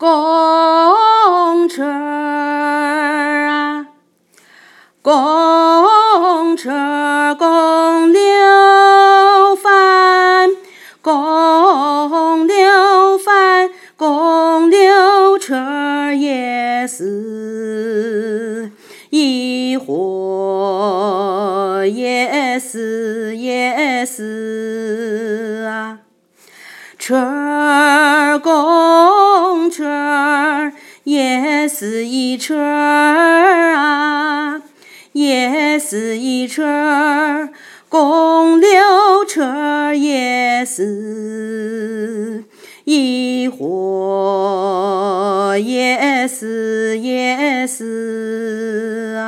公车啊，公车公溜饭，公溜饭，公溜车也是一伙也是也是啊，车公也是一车儿啊，也是一车儿，公溜车也是一伙也是也是。